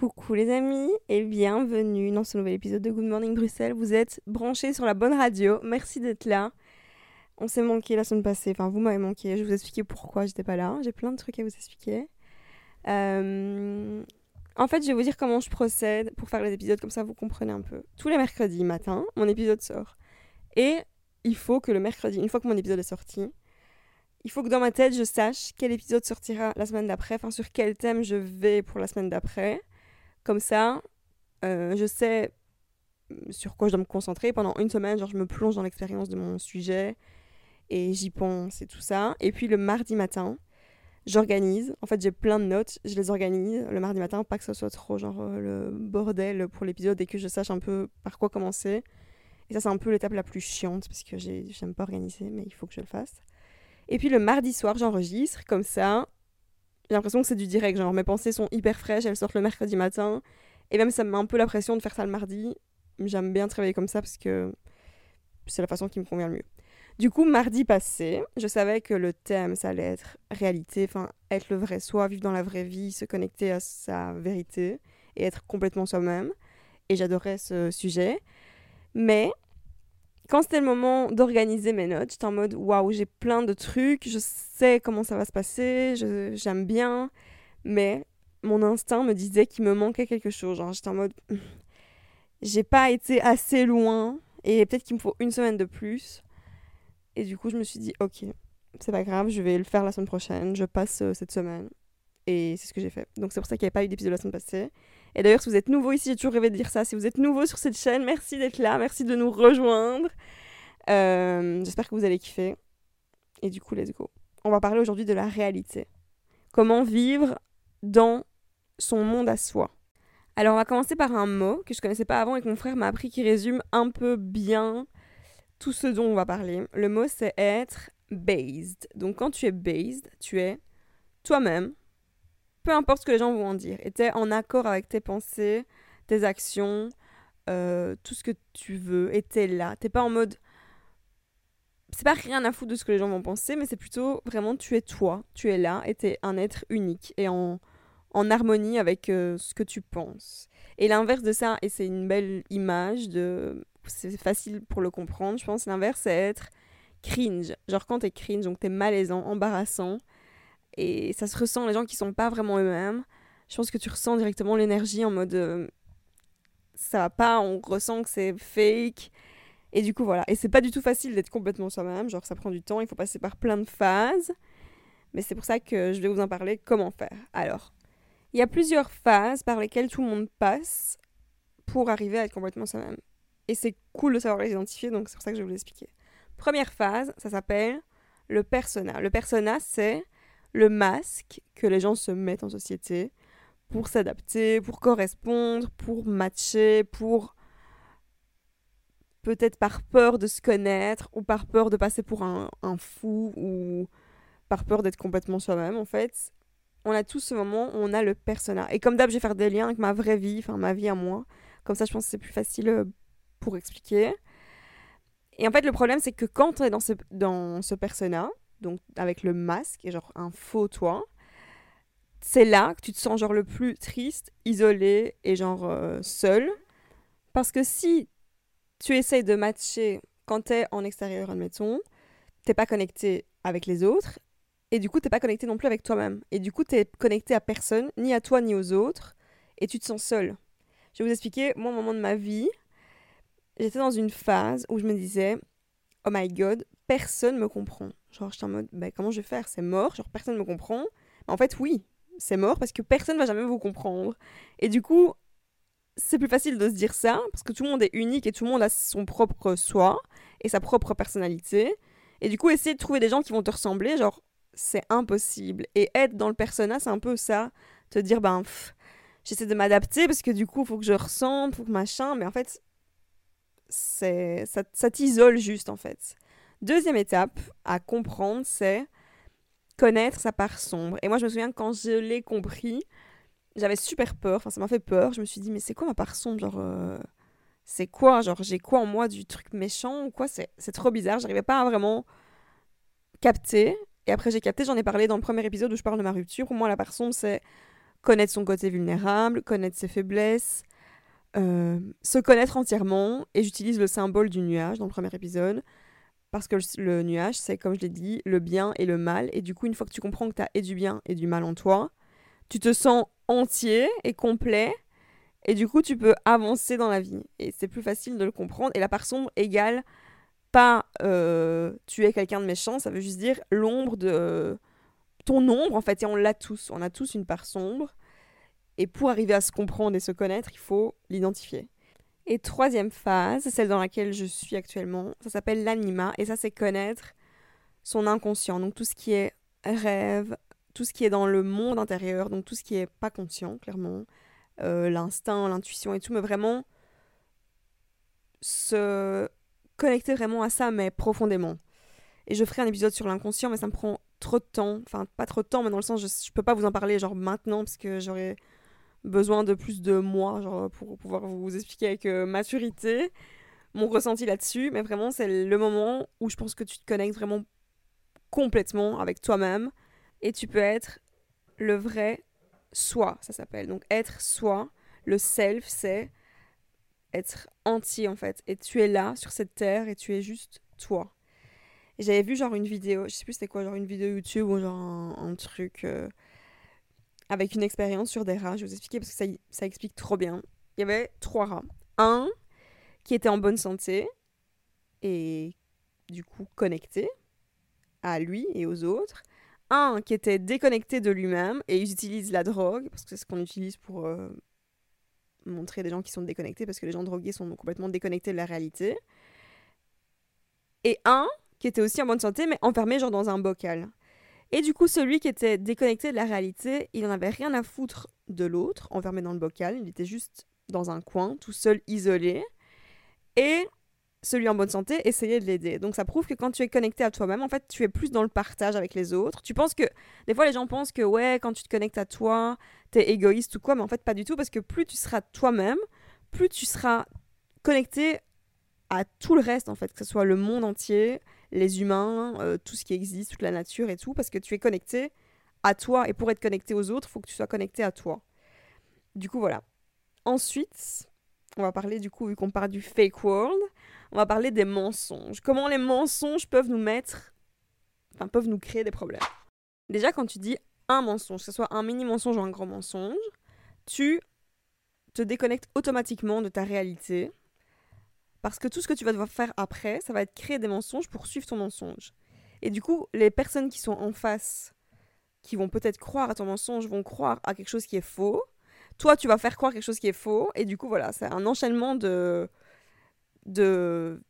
Coucou les amis et bienvenue dans ce nouvel épisode de Good Morning Bruxelles. Vous êtes branchés sur la bonne radio. Merci d'être là. On s'est manqué la semaine passée. Enfin, vous m'avez manqué. Je vais vous expliquer pourquoi j'étais pas là. J'ai plein de trucs à vous expliquer. Euh, En fait, je vais vous dire comment je procède pour faire les épisodes, comme ça vous comprenez un peu. Tous les mercredis matin, mon épisode sort. Et il faut que le mercredi, une fois que mon épisode est sorti, il faut que dans ma tête, je sache quel épisode sortira la semaine d'après, enfin sur quel thème je vais pour la semaine d'après. Comme ça, euh, je sais sur quoi je dois me concentrer. Pendant une semaine, genre, je me plonge dans l'expérience de mon sujet et j'y pense et tout ça. Et puis le mardi matin, j'organise. En fait, j'ai plein de notes, je les organise le mardi matin, pas que ça soit trop genre euh, le bordel pour l'épisode et que je sache un peu par quoi commencer. Et ça, c'est un peu l'étape la plus chiante parce que j'ai- j'aime pas organiser, mais il faut que je le fasse. Et puis le mardi soir, j'enregistre comme ça. J'ai l'impression que c'est du direct. Genre, mes pensées sont hyper fraîches, elles sortent le mercredi matin. Et même, ça me met un peu la pression de faire ça le mardi. J'aime bien travailler comme ça parce que c'est la façon qui me convient le mieux. Du coup, mardi passé, je savais que le thème, ça allait être réalité, enfin, être le vrai soi, vivre dans la vraie vie, se connecter à sa vérité et être complètement soi-même. Et j'adorais ce sujet. Mais quand c'était le moment d'organiser mes notes, j'étais en mode waouh, j'ai plein de trucs, je sais comment ça va se passer, j'aime bien, mais mon instinct me disait qu'il me manquait quelque chose. J'étais en mode j'ai pas été assez loin et peut-être qu'il me faut une semaine de plus. Et du coup, je me suis dit ok, c'est pas grave, je vais le faire la semaine prochaine, je passe euh, cette semaine. Et c'est ce que j'ai fait. Donc c'est pour ça qu'il n'y avait pas eu d'épisode la semaine passée. Et d'ailleurs, si vous êtes nouveau ici, j'ai toujours rêvé de dire ça. Si vous êtes nouveau sur cette chaîne, merci d'être là, merci de nous rejoindre. Euh, J'espère que vous allez kiffer. Et du coup, let's go. On va parler aujourd'hui de la réalité. Comment vivre dans son monde à soi. Alors, on va commencer par un mot que je connaissais pas avant et que mon frère m'a appris qui résume un peu bien tout ce dont on va parler. Le mot, c'est être based. Donc, quand tu es based, tu es toi-même, peu importe ce que les gens vont en dire. Et es en accord avec tes pensées, tes actions, euh, tout ce que tu veux. Et tu es là. T'es pas en mode c'est pas rien à foutre de ce que les gens vont penser, mais c'est plutôt vraiment tu es toi, tu es là et tu es un être unique et en, en harmonie avec euh, ce que tu penses. Et l'inverse de ça, et c'est une belle image de. C'est facile pour le comprendre, je pense. L'inverse, c'est être cringe. Genre quand t'es cringe, donc t'es malaisant, embarrassant, et ça se ressent, les gens qui sont pas vraiment eux-mêmes. Je pense que tu ressens directement l'énergie en mode. euh, ça va pas, on ressent que c'est fake. Et du coup, voilà. Et c'est pas du tout facile d'être complètement soi-même. Genre, ça prend du temps, il faut passer par plein de phases. Mais c'est pour ça que je vais vous en parler comment faire. Alors, il y a plusieurs phases par lesquelles tout le monde passe pour arriver à être complètement soi-même. Et c'est cool de savoir les identifier, donc c'est pour ça que je vais vous l'expliquer. Première phase, ça s'appelle le persona. Le persona, c'est le masque que les gens se mettent en société pour s'adapter, pour correspondre, pour matcher, pour peut-être par peur de se connaître ou par peur de passer pour un, fou ou par peur d'être complètement soi-même en fait. On a tous ce moment où on a le persona. Et comme d'hab, je vais faire des liens avec ma vraie vie, enfin ma vie à moi. Comme ça, je pense que c'est plus facile euh, pour expliquer. Et en fait, le problème, c'est que quand on est dans ce, dans ce persona, donc avec le masque et genre un faux toi, c'est là que tu te sens genre le plus triste, isolé et genre euh, seul. Parce que si tu essayes de matcher quand t'es en extérieur, admettons, t'es pas connecté avec les autres, et du coup t'es pas connecté non plus avec toi-même. Et du coup t'es connecté à personne, ni à toi ni aux autres, et tu te sens seul. Je vais vous expliquer, moi, au moment de ma vie, j'étais dans une phase où je me disais, oh my god, personne me comprend. Genre, j'étais en mode, bah, comment je vais faire? C'est mort, genre personne me comprend. En fait, oui, c'est mort parce que personne va jamais vous comprendre. Et du coup, c'est plus facile de se dire ça parce que tout le monde est unique et tout le monde a son propre soi et sa propre personnalité. Et du coup, essayer de trouver des gens qui vont te ressembler, genre, c'est impossible. Et être dans le persona, c'est un peu ça. Te dire, ben, j'essaie de m'adapter parce que du coup, il faut que je ressemble, faut que machin. Mais en fait, c'est ça t'isole juste, en fait. Deuxième étape à comprendre, c'est connaître sa part sombre. Et moi, je me souviens quand je l'ai compris, j'avais super peur. Enfin, ça m'a fait peur. Je me suis dit, mais c'est quoi ma part sombre Genre, euh, c'est quoi Genre, j'ai quoi en moi du truc méchant quoi? C'est c'est trop bizarre. J'arrivais pas à vraiment capter. Et après, j'ai capté, j'en ai parlé dans le premier épisode où je parle de ma rupture. Pour moi, la part sombre, c'est connaître son côté vulnérable, connaître ses faiblesses, euh, se connaître entièrement. Et j'utilise le symbole du nuage dans le premier épisode. Parce que le, nuage, c'est comme je l'ai dit, le bien et le mal. Et du coup, une fois que tu comprends que tu as et du bien et du mal en toi, tu te sens entier et complet. Et du coup, tu peux avancer dans la vie. Et c'est plus facile de le comprendre. Et la part sombre égale pas euh, tu es quelqu'un de méchant, ça veut juste dire l'ombre de ton ombre en fait. Et on l'a tous. On a tous une part sombre. Et pour arriver à se comprendre et se connaître, il faut l'identifier. Et troisième phase, celle dans laquelle je suis actuellement, ça s'appelle l'anima. Et ça, c'est connaître son inconscient. Donc tout ce qui est rêve, tout ce qui est dans le monde intérieur, donc tout ce qui est pas conscient, clairement. Euh, l'instinct, l'intuition et tout, mais vraiment se connecter vraiment à ça, mais profondément. Et je ferai un épisode sur l'inconscient, mais ça me prend trop de temps. Enfin, pas trop de temps, mais dans le sens, je, je peux pas vous en parler genre maintenant, parce que j'aurais besoin de plus de mois genre, pour pouvoir vous expliquer avec euh, maturité mon ressenti là-dessus. Mais vraiment, c'est le moment où je pense que tu te connectes vraiment complètement avec toi-même. Et tu peux être le vrai soi, ça s'appelle. Donc être soi, le self, c'est être entier en fait. Et tu es là sur cette terre et tu es juste toi. J'avais vu genre une vidéo, je sais plus c'était quoi, genre une vidéo YouTube ou genre un, truc euh, avec une expérience sur des rats. Je vais vous expliquer parce que ça, explique trop bien. Il y avait trois rats. Un qui était en bonne santé et du coup connecté à lui et aux autres. Un qui était déconnecté de lui-même et ils utilisent la drogue parce que c'est ce qu'on utilise pour euh, montrer des gens qui sont déconnectés parce que les gens drogués sont complètement déconnectés de la réalité. Et un qui était aussi en bonne santé mais enfermé genre dans un bocal. Et du coup, celui qui était déconnecté de la réalité, il n'en avait rien à foutre de l'autre, enfermé dans le bocal. Il était juste dans un coin, tout seul, isolé. Et celui en bonne santé essayait de l'aider. Donc ça prouve que quand tu es connecté à toi-même, en fait, tu es plus dans le partage avec les autres. Tu penses que des fois les gens pensent que ouais, quand tu te connectes à toi, t'es égoïste ou quoi, mais en fait pas du tout parce que plus tu seras toi-même, plus tu seras connecté à tout le reste en fait, que ce soit le monde entier, les humains, euh, tout ce qui existe, toute la nature et tout, parce que tu es connecté à toi. Et pour être connecté aux autres, il faut que tu sois connecté à toi. Du coup, voilà. Ensuite, on va parler du coup, vu qu'on parle du fake world, on va parler des mensonges. Comment les mensonges peuvent nous mettre, enfin, peuvent nous créer des problèmes. Déjà, quand tu dis un mensonge, que ce soit un mini mensonge ou un grand mensonge, tu te déconnectes automatiquement de ta réalité parce que tout ce que tu vas devoir faire après, ça va être créer des mensonges pour suivre ton mensonge. Et du coup, les personnes qui sont en face, qui vont peut-être croire à ton mensonge, vont croire à quelque chose qui est faux. Toi, tu vas faire croire quelque chose qui est faux. Et du coup, voilà, c'est un enchaînement de, de,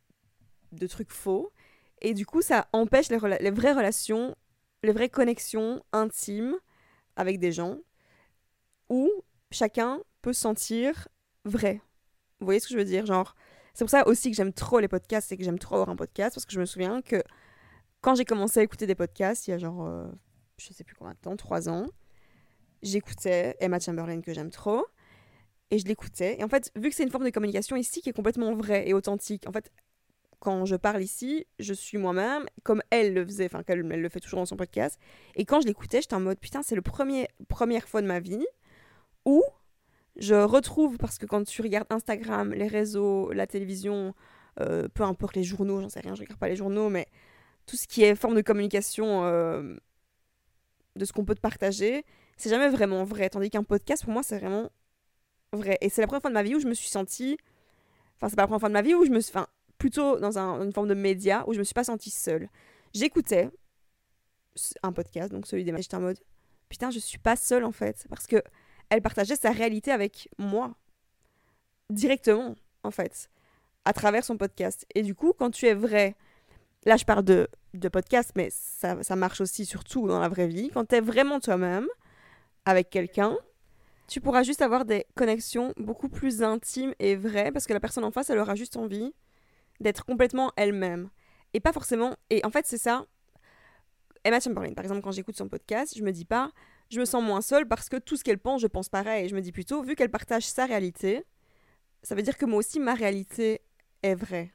de trucs faux. Et du coup, ça empêche les, les vraies relations, les vraies connexions intimes avec des gens où chacun peut se sentir vrai. Vous voyez ce que je veux dire? Genre, c'est pour ça aussi que j'aime trop les podcasts et que j'aime trop avoir un podcast parce que je me souviens que quand j'ai commencé à écouter des podcasts, il y a genre, euh, je sais plus combien de temps, trois ans, j'écoutais Emma Chamberlain que j'aime trop et je l'écoutais. Et en fait, vu que c'est une forme de communication ici qui est complètement vraie et authentique, en fait, quand je parle ici, je suis moi-même, comme elle le faisait, enfin, qu'elle elle le fait toujours dans son podcast. Et quand je l'écoutais, j'étais en mode, putain, c'est la première fois de ma vie où je retrouve, parce que quand tu regardes Instagram, les réseaux, la télévision, euh, peu importe les journaux, j'en sais rien, je regarde pas les journaux, mais tout ce qui est forme de communication euh, de ce qu'on peut te partager, c'est jamais vraiment vrai. Tandis qu'un podcast, pour moi, c'est vraiment vrai. Et c'est la première fois de ma vie où je me suis sentie. Enfin, c'est pas la première fois de ma vie où je me suis. Enfin, plutôt dans une forme de média où je me suis pas sentie seule. J'écoutais un podcast, donc celui des J'étais en mode putain, je suis pas seule en fait. Parce que elle partageait sa réalité avec moi. Directement, en fait. À travers son podcast. Et du coup, quand tu es vrai, là je parle de, de podcast, mais ça, ça marche aussi surtout dans la vraie vie. Quand tu es vraiment toi-même, avec quelqu'un, tu pourras juste avoir des connexions beaucoup plus intimes et vraies parce que la personne en face, elle aura juste envie d'être complètement elle-même. Et pas forcément. Et en fait, c'est ça. Emma Chamberlain, par exemple, quand j'écoute son podcast, je me dis pas je me sens moins seule parce que tout ce qu'elle pense, je pense pareil. Je me dis plutôt, vu qu'elle partage sa réalité, ça veut dire que moi aussi, ma réalité est vraie.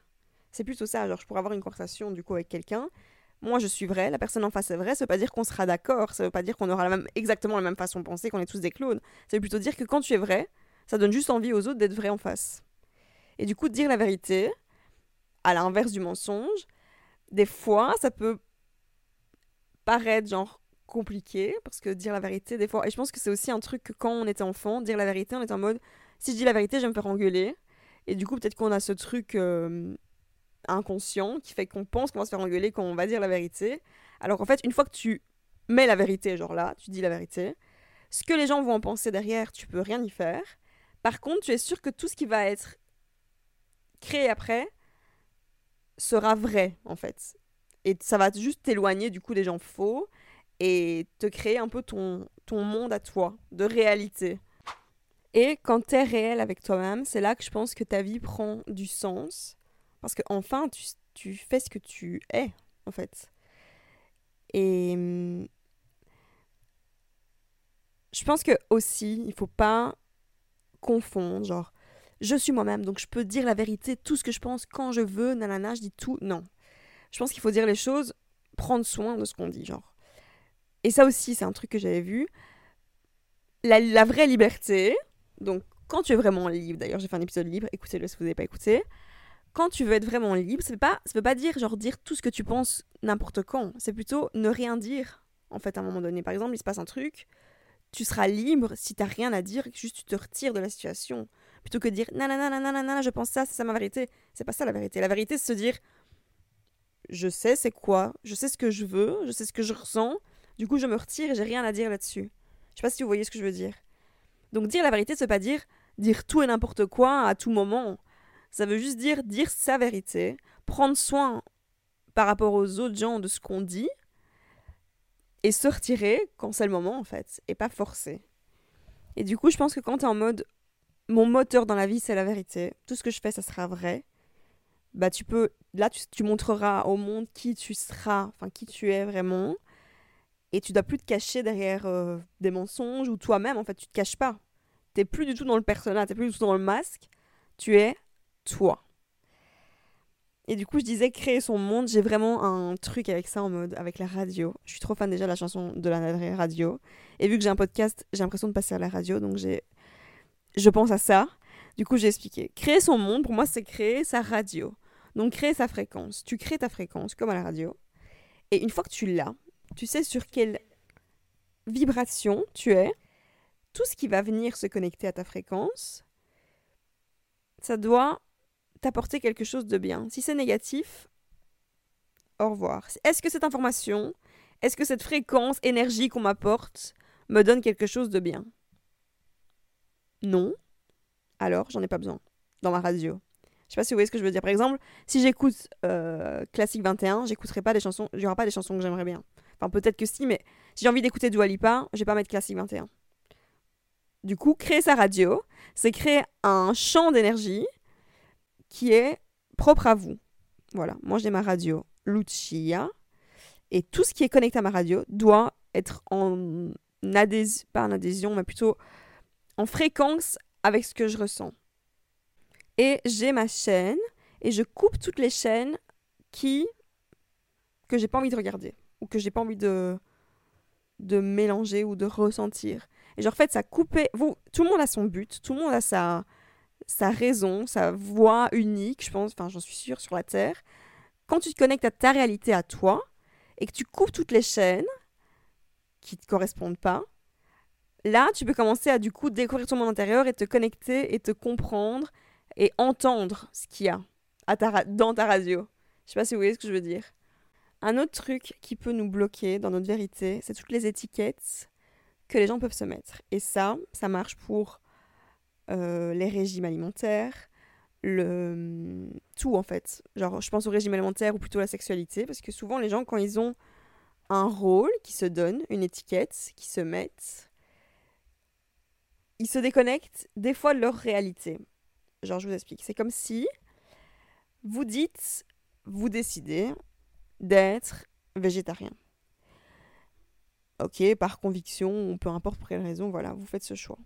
C'est plutôt ça. Genre, je pourrais avoir une conversation du coup avec quelqu'un, moi je suis vrai, la personne en face est vraie, ça veut pas dire qu'on sera d'accord, ça veut pas dire qu'on aura même, exactement la même façon de penser, qu'on est tous des clones. Ça veut plutôt dire que quand tu es vrai, ça donne juste envie aux autres d'être vrai en face. Et du coup, dire la vérité, à l'inverse du mensonge, des fois, ça peut paraître genre compliqué, parce que dire la vérité, des fois, et je pense que c'est aussi un truc que quand on était enfant, dire la vérité, on était en mode, si je dis la vérité, je vais me faire engueuler. Et du coup, peut-être qu'on a ce truc euh, inconscient qui fait qu'on pense qu'on va se faire engueuler quand on va dire la vérité. Alors qu'en fait, une fois que tu mets la vérité, genre là, tu dis la vérité, ce que les gens vont en penser derrière, tu peux rien y faire. Par contre, tu es sûr que tout ce qui va être créé après sera vrai, en fait. Et ça va juste t'éloigner du coup des gens faux et te créer un peu ton, ton monde à toi, de réalité. Et quand tu es réel avec toi-même, c'est là que je pense que ta vie prend du sens. Parce que enfin, tu, tu fais ce que tu es, en fait. Et hum, je pense que aussi, il faut pas confondre, genre, je suis moi-même, donc je peux dire la vérité, tout ce que je pense quand je veux, nanana, je dis tout. Non. Je pense qu'il faut dire les choses, prendre soin de ce qu'on dit, genre. Et ça aussi, c'est un truc que j'avais vu. La, vraie liberté, donc quand tu es vraiment libre, d'ailleurs j'ai fait un épisode libre, écoutez-le si vous n'avez pas écouté. Quand tu veux être vraiment libre, ça ne veut pas dire genre dire tout ce que tu penses n'importe quand. C'est plutôt ne rien dire, en fait, à un moment donné. Par exemple, il se passe un truc, tu seras libre si tu n'as rien à dire, juste tu te retires de la situation plutôt que de dire nanana, nanana, je pense ça, c'est ça ma vérité. C'est pas ça la vérité. La vérité, c'est se dire je sais c'est quoi, je sais ce que je veux, je sais ce que je ressens, du coup je me retire et j'ai rien à dire là-dessus. Je sais pas si vous voyez ce que je veux dire. Donc dire la vérité, c'est pas dire dire tout et n'importe quoi à tout moment. Ça veut juste dire dire sa vérité, prendre soin par rapport aux autres gens de ce qu'on dit et se retirer quand c'est le moment en fait, et pas forcer. Et du coup, je pense que quand tu es en mode mon moteur dans la vie, c'est la vérité. Tout ce que je fais, ça sera vrai. Bah, tu peux, là, tu, montreras au monde qui tu seras, enfin, qui tu es vraiment. Et tu dois plus te cacher derrière euh, des mensonges ou toi-même, en fait, tu te caches pas. T'es plus du tout dans le personnage, t'es plus du tout dans le masque. Tu es toi. Et du coup, je disais créer son monde. J'ai vraiment un truc avec ça en mode, avec la radio. Je suis trop fan déjà de la chanson de la radio. Et vu que j'ai un podcast, j'ai l'impression de passer à la radio. Donc j'ai je pense à ça. Du coup, j'ai expliqué. Créer son monde, pour moi, c'est créer sa radio. Donc, créer sa fréquence. Tu crées ta fréquence, comme à la radio. Et une fois que tu l'as, tu sais sur quelle vibration tu es. Tout ce qui va venir se connecter à ta fréquence, ça doit t'apporter quelque chose de bien. Si c'est négatif, au revoir. Est-ce que cette information, est-ce que cette fréquence, énergie qu'on m'apporte, me donne quelque chose de bien? Non, alors j'en ai pas besoin dans ma radio. Je sais pas si vous voyez ce que je veux dire. Par exemple, si j'écoute euh, Classique 21, j'écouterai pas des chansons, il y aura pas des chansons que j'aimerais bien. Enfin, peut-être que si, mais si j'ai envie d'écouter Dua Lipa, je vais pas mettre Classique 21. Du coup, créer sa radio, c'est créer un champ d'énergie qui est propre à vous. Voilà, moi j'ai ma radio Lucia, et tout ce qui est connecté à ma radio doit être en adhésion, pas en adhésion, mais plutôt en fréquence avec ce que je ressens. Et j'ai ma chaîne et je coupe toutes les chaînes qui que j'ai pas envie de regarder ou que j'ai pas envie de de mélanger ou de ressentir. Et genre en fait ça couper vous tout le monde a son but, tout le monde a sa sa raison, sa voix unique, je pense, enfin j'en suis sûre sur la terre. Quand tu te connectes à ta réalité à toi et que tu coupes toutes les chaînes qui te correspondent pas, Là, tu peux commencer à du coup découvrir ton monde intérieur et te connecter et te comprendre et entendre ce qu'il y a dans ta radio. Je sais pas si vous voyez ce que je veux dire. Un autre truc qui peut nous bloquer dans notre vérité, c'est toutes les étiquettes que les gens peuvent se mettre. Et ça, ça marche pour euh, les régimes alimentaires, le tout en fait. Genre, je pense au régime alimentaire ou plutôt à la sexualité, parce que souvent les gens, quand ils ont un rôle qui se donne, une étiquette, qui se mettent, ils se déconnectent des fois de leur réalité. Genre, je vous explique. C'est comme si vous dites, vous décidez d'être végétarien. Ok, par conviction, peu importe pour quelle raison, voilà, vous faites ce choix.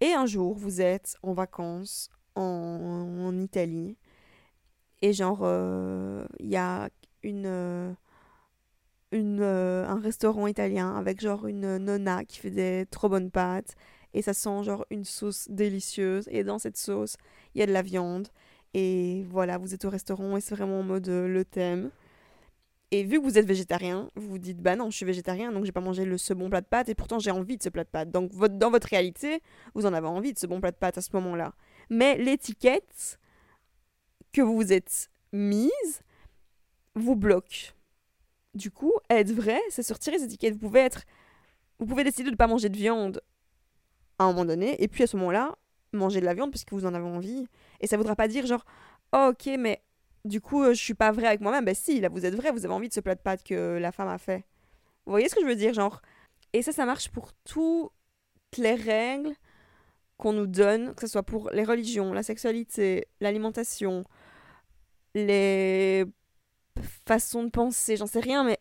Et un jour, vous êtes en vacances en, Italie, et genre, euh, il y a une, euh, une, euh, un restaurant italien avec genre une nonna qui fait des trop bonnes pâtes et ça sent genre une sauce délicieuse et dans cette sauce il y a de la viande et voilà vous êtes au restaurant et c'est vraiment en mode le thème et vu que vous êtes végétarien vous vous dites bah non je suis végétarien donc j'ai pas mangé le, ce bon plat de pâtes et pourtant j'ai envie de ce plat de pâtes donc dans votre réalité vous en avez envie de ce bon plat de pâtes à ce moment là mais l'étiquette que vous vous êtes mise vous bloque du coup, être vrai, c'est sortir les étiquettes. Vous pouvez être. Vous pouvez décider de ne pas manger de viande à un moment donné, et puis à ce moment-là, manger de la viande parce que vous en avez envie. Et ça voudra pas dire genre, oh, ok, mais du coup, euh, je suis pas vrai avec moi-même. Ben si, là, vous êtes vrai, vous avez envie de ce plat de pâtes que la femme a fait. Vous voyez ce que je veux dire, genre? Et ça, ça marche pour toutes les règles qu'on nous donne, que ce soit pour les religions, la sexualité, l'alimentation, les façon de penser, j'en sais rien, mais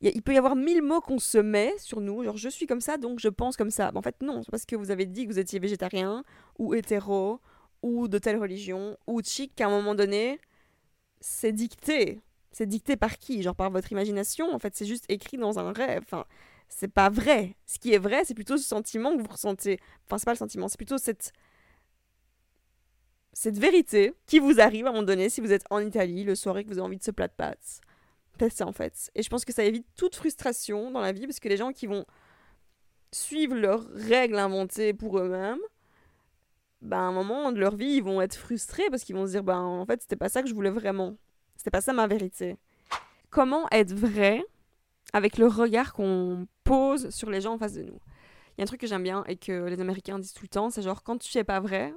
il peut y avoir mille mots qu'on se met sur nous, genre je suis comme ça, donc je pense comme ça. en fait, non, c'est parce que vous avez dit que vous étiez végétarien, ou hétéro, ou de telle religion, ou chic, qu'à un moment donné, c'est dicté. C'est dicté par qui? Genre par votre imagination, en fait, c'est juste écrit dans un rêve. Enfin, c'est pas vrai. Ce qui est vrai, c'est plutôt ce sentiment que vous ressentez. Enfin, c'est pas le sentiment, c'est plutôt cette cette vérité qui vous arrive à un moment donné si vous êtes en Italie le soir et que vous avez envie de ce plat de pâtes. C'est ça en fait. Et je pense que ça évite toute frustration dans la vie parce que les gens qui vont suivre leurs règles inventées pour eux-mêmes, ben, à un moment de leur vie, ils vont être frustrés parce qu'ils vont se dire ben, en fait, c'était pas ça que je voulais vraiment. C'était pas ça ma vérité. Comment être vrai avec le regard qu'on pose sur les gens en face de nous? Il y a un truc que j'aime bien et que les Américains disent tout le temps c'est genre quand tu es pas vrai,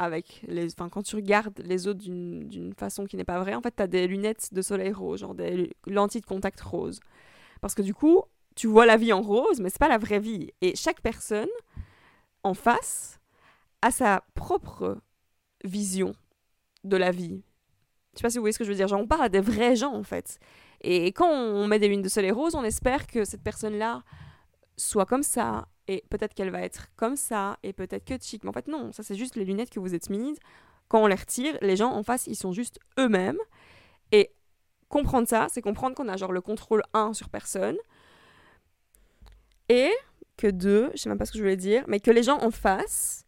avec les enfin quand tu regardes les autres d'une façon qui n'est pas vraie en fait tu as des lunettes de soleil rose genre des lentilles de contact rose parce que du coup tu vois la vie en rose mais c'est pas la vraie vie et chaque personne en face a sa propre vision de la vie je sais pas si vous voyez ce que je veux dire genre on parle à des vrais gens en fait et quand on met des lunettes de soleil rose on espère que cette personne là soit comme ça et peut-être qu'elle va être comme ça, et peut-être que chic. Mais en fait, non, ça c'est juste les lunettes que vous êtes mises. Quand on les retire, les gens en face, ils sont juste eux-mêmes. Et comprendre ça, c'est comprendre qu'on a genre le contrôle 1 sur personne. Et que 2, je sais même pas ce que je voulais dire, mais que les gens en face,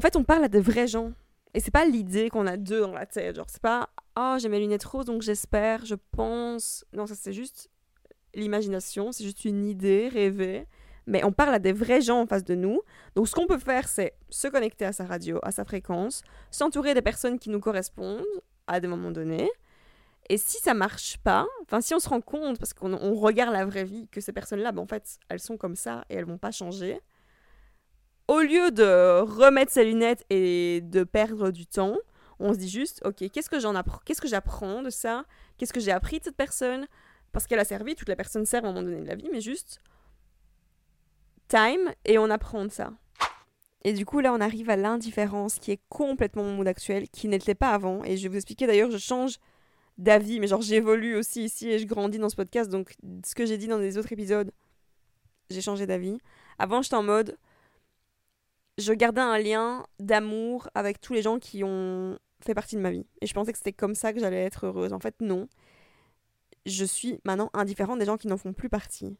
en fait, on parle à de vrais gens. Et c'est pas l'idée qu'on a deux dans la tête. Genre, c'est pas, oh, j'ai mes lunettes roses, donc j'espère, je pense. Non, ça c'est juste l'imagination, c'est juste une idée rêvée mais on parle à des vrais gens en face de nous. Donc ce qu'on peut faire, c'est se connecter à sa radio, à sa fréquence, s'entourer des personnes qui nous correspondent à des moments donnés. Et si ça marche pas, enfin si on se rend compte, parce qu'on regarde la vraie vie, que ces personnes-là, ben, en fait, elles sont comme ça et elles vont pas changer, au lieu de remettre ses lunettes et de perdre du temps, on se dit juste, ok, qu'est-ce que j'en apprends, qu'est-ce que j'apprends de ça, qu'est-ce que j'ai appris de cette personne, parce qu'elle a servi, toute la personne sert à un moment donné de la vie, mais juste, time et on apprend de ça. Et du coup, là, on arrive à l'indifférence qui est complètement mon mood actuel, qui n'était pas avant. Et je vais vous expliquer d'ailleurs, je change d'avis, mais genre j'évolue aussi ici et je grandis dans ce podcast. Donc, ce que j'ai dit dans les autres épisodes, j'ai changé d'avis. Avant, j'étais en mode. Je gardais un lien d'amour avec tous les gens qui ont fait partie de ma vie. Et je pensais que c'était comme ça que j'allais être heureuse. En fait, non. Je suis maintenant indifférente des gens qui n'en font plus partie.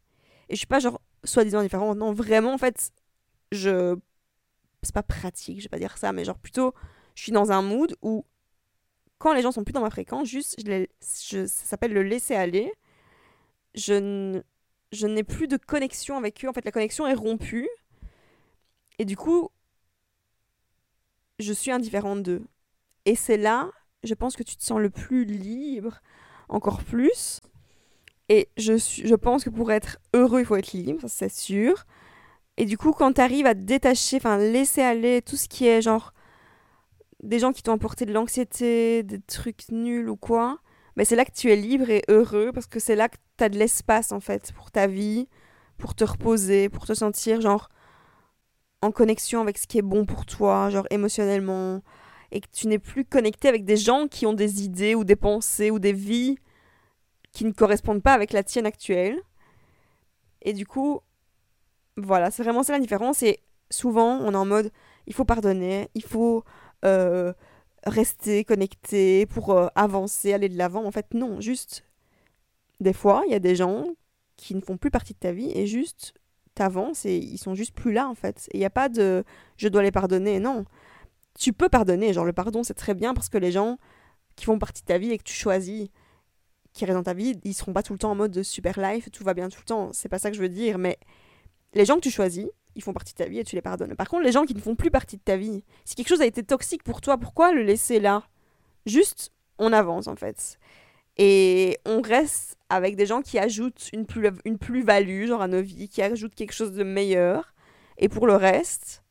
Et je suis pas genre soi-disant différente. Non, vraiment, en fait, je. C'est pas pratique, je vais pas dire ça, mais genre plutôt, je suis dans un mood où quand les gens sont plus dans ma fréquence, juste, je... ça s'appelle le laisser aller. Je, je n'ai plus de connexion avec eux. En fait, la connexion est rompue. Et du coup, je suis indifférente d'eux. Et c'est là, je pense que tu te sens le plus libre, encore plus. Et je, je pense que pour être heureux, il faut être libre, c'est sûr. Et du coup, quand tu arrives à te détacher, enfin laisser aller tout ce qui est genre des gens qui t'ont apporté de l'anxiété, des trucs nuls ou quoi, mais c'est là que tu es libre et heureux parce que c'est là que tu as de l'espace en fait pour ta vie, pour te reposer, pour te sentir genre en connexion avec ce qui est bon pour toi, genre émotionnellement, et que tu n'es plus connecté avec des gens qui ont des idées ou des pensées ou des vies qui ne correspondent pas avec la tienne actuelle. Et du coup, voilà, c'est vraiment ça la différence. Et souvent, on est en mode, il faut pardonner, il faut euh, rester connecté pour euh, avancer, aller de l'avant. En fait, non, juste Des fois, il y a des gens qui ne font plus partie de ta vie et juste t'avances et ils sont juste plus là en fait. Il n'y a pas de je dois les pardonner, non. Tu peux pardonner, genre le pardon c'est très bien parce que les gens qui font partie de ta vie et que tu choisis, qui restent dans ta vie, ils seront pas tout le temps en mode de super life, tout va bien tout le temps. C'est pas ça que je veux dire, mais les gens que tu choisis, ils font partie de ta vie et tu les pardonnes. Par contre, les gens qui ne font plus partie de ta vie, si quelque chose a été toxique pour toi, pourquoi le laisser là? Juste, on avance en fait. Et on reste avec des gens qui ajoutent une, plus, une plus-value, genre à nos vies, qui ajoutent quelque chose de meilleur. Et pour le reste,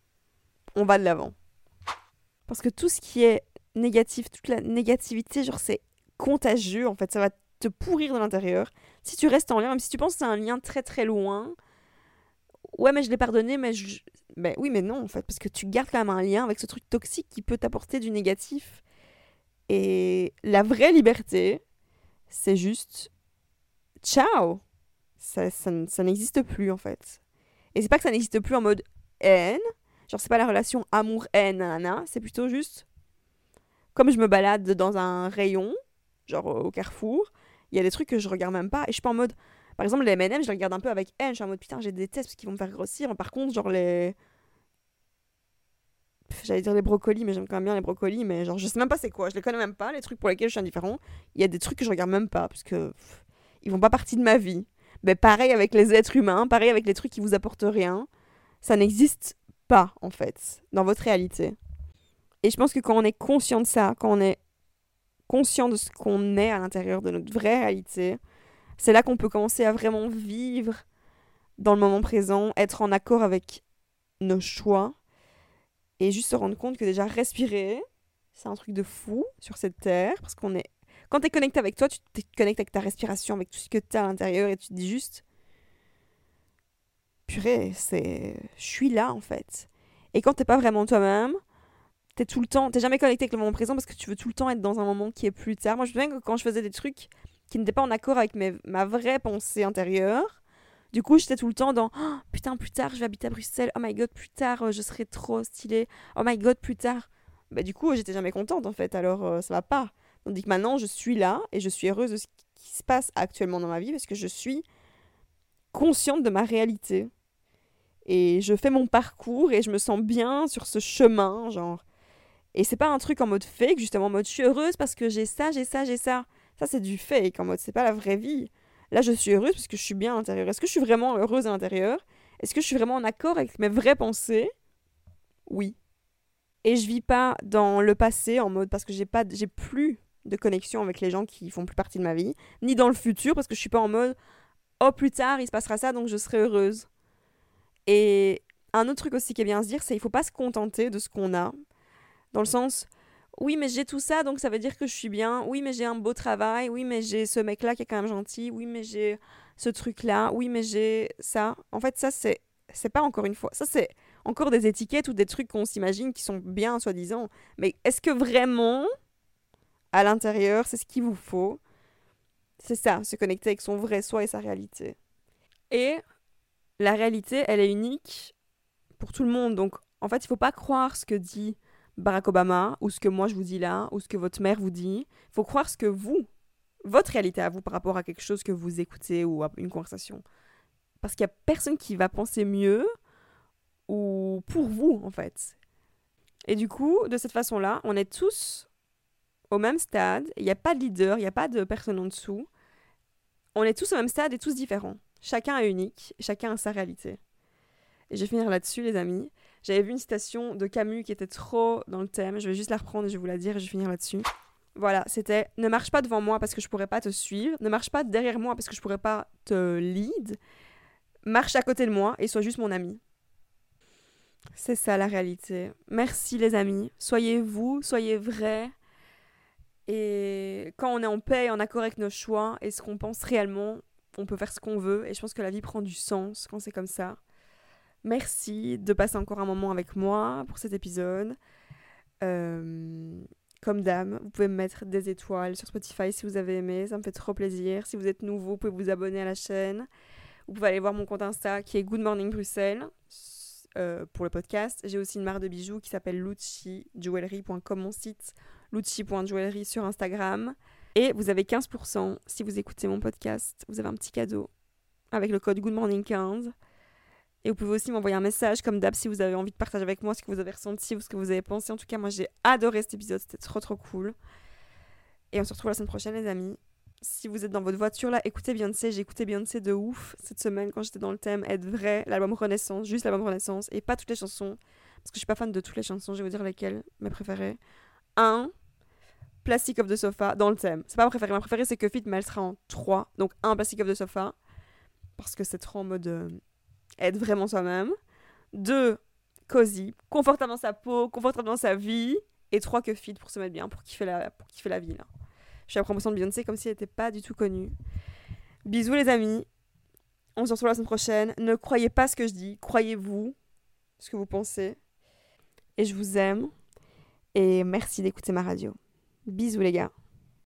on va de l'avant. Parce que tout ce qui est négatif, toute la négativité, genre c'est contagieux en fait, ça va te pourrir de l'intérieur. Si tu restes en lien, même si tu penses que c'est un lien très très loin, ouais mais je l'ai pardonné, mais je... Ben oui mais non en fait, parce que tu gardes quand même un lien avec ce truc toxique qui peut t'apporter du négatif. Et la vraie liberté, c'est juste ciao. Ça, ça, n'existe plus en fait. Et c'est pas que ça n'existe plus en mode haine, genre c'est pas la relation amour-haine, c'est plutôt juste comme je me balade dans un rayon, genre au carrefour, il y a des trucs que je regarde même pas et je suis pas en mode par exemple les M&M, je les regarde un peu avec haine, je suis en mode putain, j'ai des tests parce qu'ils vont me faire grossir. Par contre, genre les j'allais dire les brocolis, mais j'aime quand même bien les brocolis, mais genre je sais même pas c'est quoi, je les connais même pas, les trucs pour lesquels je suis indifférent. Il y a des trucs que je regarde même pas, parce que ils vont pas partie de ma vie. Mais pareil avec les êtres humains, pareil avec les trucs qui vous apportent rien, ça n'existe pas en fait, dans votre réalité. Et je pense que quand on est conscient de ça, quand on est conscient de ce qu'on est à l'intérieur de notre vraie réalité, c'est là qu'on peut commencer à vraiment vivre dans le moment présent, être en accord avec nos choix et juste se rendre compte que déjà respirer, c'est un truc de fou sur cette terre parce qu'on est quand tu es connecté avec toi, tu te connectes avec ta respiration, avec tout ce que tu as à l'intérieur et tu te dis juste purée, c'est je suis là en fait. Et quand t'es pas vraiment toi-même, t'es tout le temps, t'es jamais connecté avec le moment présent parce que tu veux tout le temps être dans un moment qui est plus tard. Moi, je me souviens que quand je faisais des trucs qui n'étaient pas en accord avec mes, ma vraie pensée intérieure, du coup, j'étais tout le temps dans oh, putain, plus tard, je vais habiter à Bruxelles. Oh my god, plus tard, euh, je serai trop stylée. Oh my god, plus tard. Bah, du coup, j'étais jamais contente en fait, alors euh, ça va pas. Tandis que maintenant, je suis là et je suis heureuse de ce qui se passe actuellement dans ma vie parce que je suis consciente de ma réalité. Et je fais mon parcours et je me sens bien sur ce chemin, genre. Et c'est pas un truc en mode fake, justement, en mode je suis heureuse parce que j'ai ça, j'ai ça, j'ai ça. Ça, c'est du fake, en mode c'est pas la vraie vie. Là, je suis heureuse parce que je suis bien à l'intérieur. Est-ce que je suis vraiment heureuse à l'intérieur? Est-ce que je suis vraiment en accord avec mes vraies pensées? Oui. Et je vis pas dans le passé en mode parce que j'ai pas j'ai plus de connexion avec les gens qui font plus partie de ma vie, ni dans le futur parce que je suis pas en mode oh plus tard il se passera ça donc je serai heureuse. Et un autre truc aussi qui est bien à se dire, c'est il faut pas se contenter de ce qu'on a dans le sens oui, mais j'ai tout ça, donc ça veut dire que je suis bien. Oui, mais j'ai un beau travail. Oui, mais j'ai ce mec-là qui est quand même gentil. Oui, mais j'ai ce truc-là. Oui, mais j'ai ça. En fait, ça, c'est, c'est pas encore une fois. Ça, c'est encore des étiquettes ou des trucs qu'on s'imagine qui sont bien, soi-disant. Mais est-ce que vraiment, à l'intérieur, c'est ce qu'il vous faut C'est ça, se connecter avec son vrai soi et sa réalité. Et la réalité, elle est unique pour tout le monde. Donc, en fait, il faut pas croire ce que dit Barack Obama, ou ce que moi je vous dis là, ou ce que votre mère vous dit. Il faut croire ce que vous, votre réalité à vous par rapport à quelque chose que vous écoutez ou à une conversation. Parce qu'il n'y a personne qui va penser mieux ou pour vous, en fait. Et du coup, de cette façon-là, on est tous au même stade. Il n'y a pas de leader, il n'y a pas de personne en dessous. On est tous au même stade et tous différents. Chacun est unique, chacun a sa réalité. Et je vais finir là-dessus, les amis. J'avais vu une citation de Camus qui était trop dans le thème. Je vais juste la reprendre et je vais vous la dire et je vais finir là-dessus. Voilà, c'était ne marche pas devant moi parce que je pourrais pas te suivre, ne marche pas derrière moi parce que je pourrais pas te lead. Marche à côté de moi et sois juste mon ami. C'est ça la réalité. Merci les amis. Soyez vous, soyez vrais. Et quand on est en paix, en accord avec nos choix et ce qu'on pense réellement, on peut faire ce qu'on veut. Et je pense que la vie prend du sens quand c'est comme ça. Merci de passer encore un moment avec moi pour cet épisode. Euh, comme dame, vous pouvez me mettre des étoiles sur Spotify si vous avez aimé, ça me fait trop plaisir. Si vous êtes nouveau, vous pouvez vous abonner à la chaîne. Vous pouvez aller voir mon compte Insta qui est Good Morning Bruxelles euh, pour le podcast. J'ai aussi une marque de bijoux qui s'appelle Lucci, jewelry.com mon site, lucci.jewelry sur Instagram. Et vous avez 15% si vous écoutez mon podcast. Vous avez un petit cadeau avec le code Good Morning 15. Et vous pouvez aussi m'envoyer un message comme d'hab si vous avez envie de partager avec moi ce que vous avez ressenti ou ce que vous avez pensé. En tout cas, moi j'ai adoré cet épisode, c'était trop trop cool. Et on se retrouve la semaine prochaine les amis. Si vous êtes dans votre voiture là, écoutez Beyoncé. J'ai écouté Beyoncé de ouf cette semaine quand j'étais dans le thème Être vrai, l'album Renaissance, juste l'album Renaissance et pas toutes les chansons. Parce que je suis pas fan de toutes les chansons, je vais vous dire lesquelles, mes préférées. 1. Plastic of the Sofa dans le thème. C'est pas ma préférée. Ma préférée c'est que Fit, mais elle sera en 3. Donc 1 Plastic of the Sofa. Parce que c'est trop en mode euh, être vraiment soi-même. 2. Cozy, confortable dans sa peau, confortable dans sa vie. Et 3. Que Fit pour se mettre bien, pour kiffer la, pour kiffer la vie. Je suis à la promotion de Beyoncé comme si elle n'était pas du tout connue. Bisous les amis. On se retrouve la semaine prochaine. Ne croyez pas ce que je dis. Croyez-vous ce que vous pensez. Et je vous aime. Et merci d'écouter ma radio. Bisous les gars.